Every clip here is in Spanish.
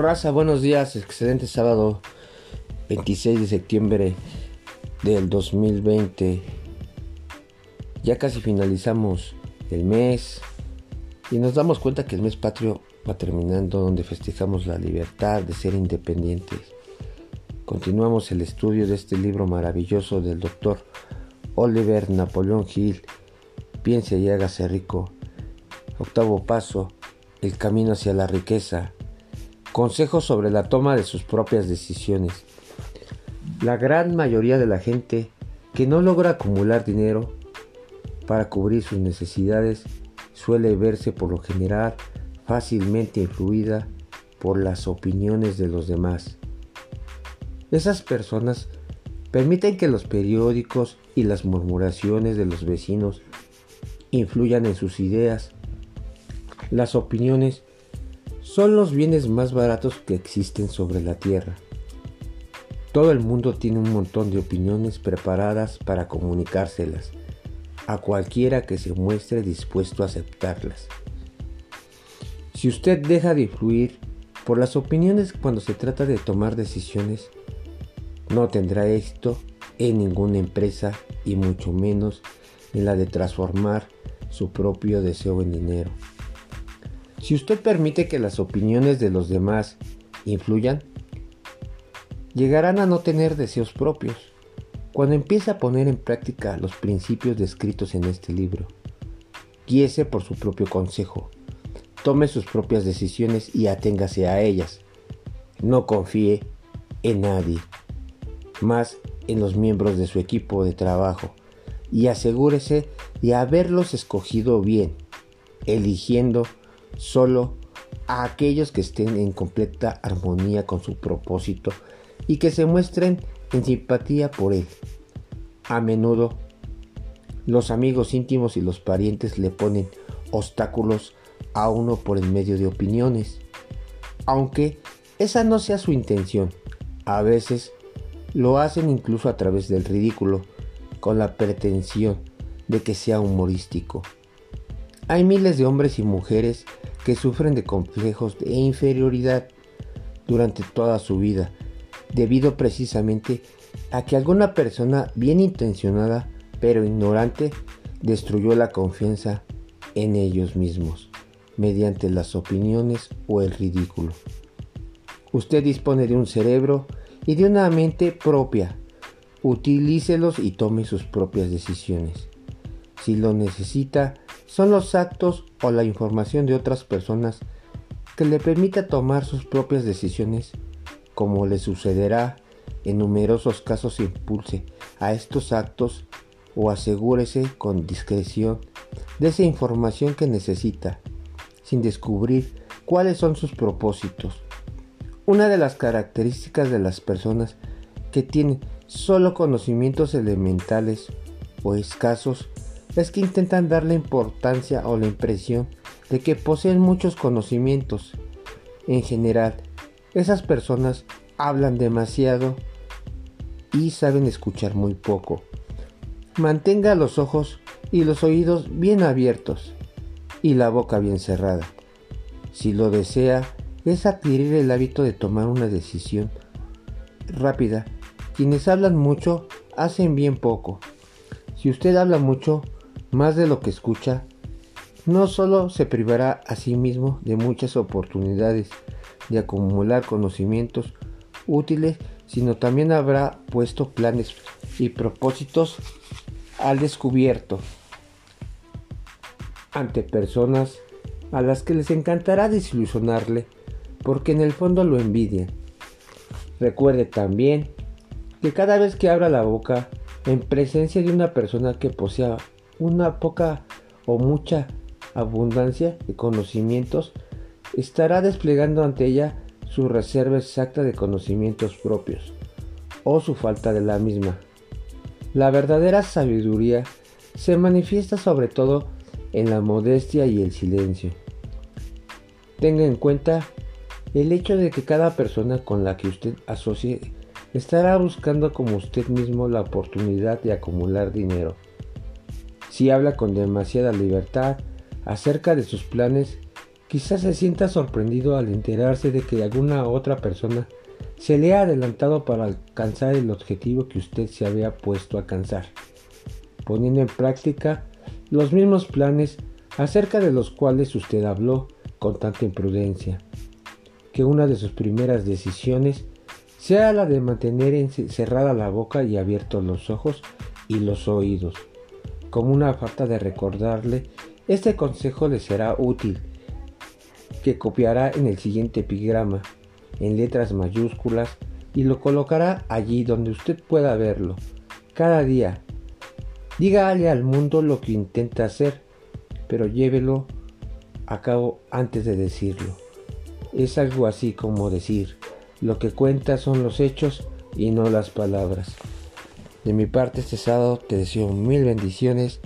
Raza, buenos días, excelente sábado 26 de septiembre del 2020. Ya casi finalizamos el mes y nos damos cuenta que el mes patrio va terminando donde festejamos la libertad de ser independientes. Continuamos el estudio de este libro maravilloso del doctor Oliver Napoleón Hill, Piense y hágase rico. Octavo paso, el camino hacia la riqueza. Consejos sobre la toma de sus propias decisiones. La gran mayoría de la gente que no logra acumular dinero para cubrir sus necesidades suele verse por lo general fácilmente influida por las opiniones de los demás. Esas personas permiten que los periódicos y las murmuraciones de los vecinos influyan en sus ideas. Las opiniones son los bienes más baratos que existen sobre la tierra. Todo el mundo tiene un montón de opiniones preparadas para comunicárselas a cualquiera que se muestre dispuesto a aceptarlas. Si usted deja de influir por las opiniones cuando se trata de tomar decisiones, no tendrá éxito en ninguna empresa y mucho menos en la de transformar su propio deseo en dinero. Si usted permite que las opiniones de los demás influyan, llegarán a no tener deseos propios cuando empiece a poner en práctica los principios descritos en este libro. Guíese por su propio consejo, tome sus propias decisiones y aténgase a ellas. No confíe en nadie, más en los miembros de su equipo de trabajo y asegúrese de haberlos escogido bien, eligiendo solo a aquellos que estén en completa armonía con su propósito y que se muestren en simpatía por él. A menudo, los amigos íntimos y los parientes le ponen obstáculos a uno por el medio de opiniones, aunque esa no sea su intención. A veces lo hacen incluso a través del ridículo, con la pretensión de que sea humorístico. Hay miles de hombres y mujeres que sufren de complejos de inferioridad durante toda su vida, debido precisamente a que alguna persona bien intencionada pero ignorante destruyó la confianza en ellos mismos mediante las opiniones o el ridículo. Usted dispone de un cerebro y de una mente propia. Utilícelos y tome sus propias decisiones. Si lo necesita, son los actos o la información de otras personas que le permita tomar sus propias decisiones, como le sucederá en numerosos casos impulse a estos actos o asegúrese con discreción de esa información que necesita, sin descubrir cuáles son sus propósitos. Una de las características de las personas que tienen solo conocimientos elementales o escasos es que intentan dar la importancia o la impresión de que poseen muchos conocimientos. En general, esas personas hablan demasiado y saben escuchar muy poco. Mantenga los ojos y los oídos bien abiertos y la boca bien cerrada. Si lo desea, es adquirir el hábito de tomar una decisión rápida. Quienes hablan mucho hacen bien poco. Si usted habla mucho, más de lo que escucha, no solo se privará a sí mismo de muchas oportunidades de acumular conocimientos útiles, sino también habrá puesto planes y propósitos al descubierto ante personas a las que les encantará desilusionarle porque en el fondo lo envidian. Recuerde también que cada vez que abra la boca en presencia de una persona que posea una poca o mucha abundancia de conocimientos, estará desplegando ante ella su reserva exacta de conocimientos propios o su falta de la misma. La verdadera sabiduría se manifiesta sobre todo en la modestia y el silencio. Tenga en cuenta el hecho de que cada persona con la que usted asocie estará buscando como usted mismo la oportunidad de acumular dinero. Si habla con demasiada libertad acerca de sus planes, Quizás se sienta sorprendido al enterarse de que alguna otra persona se le ha adelantado para alcanzar el objetivo que usted se había puesto a alcanzar, poniendo en práctica los mismos planes acerca de los cuales usted habló con tanta imprudencia, que una de sus primeras decisiones sea la de mantener cerrada la boca y abiertos los ojos y los oídos. Como una falta de recordarle, este consejo le será útil que copiará en el siguiente epigrama, en letras mayúsculas, y lo colocará allí donde usted pueda verlo, cada día. Dígale al mundo lo que intenta hacer, pero llévelo a cabo antes de decirlo. Es algo así como decir, lo que cuenta son los hechos y no las palabras. De mi parte este sábado te deseo mil bendiciones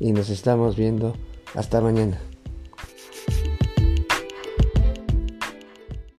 y nos estamos viendo hasta mañana.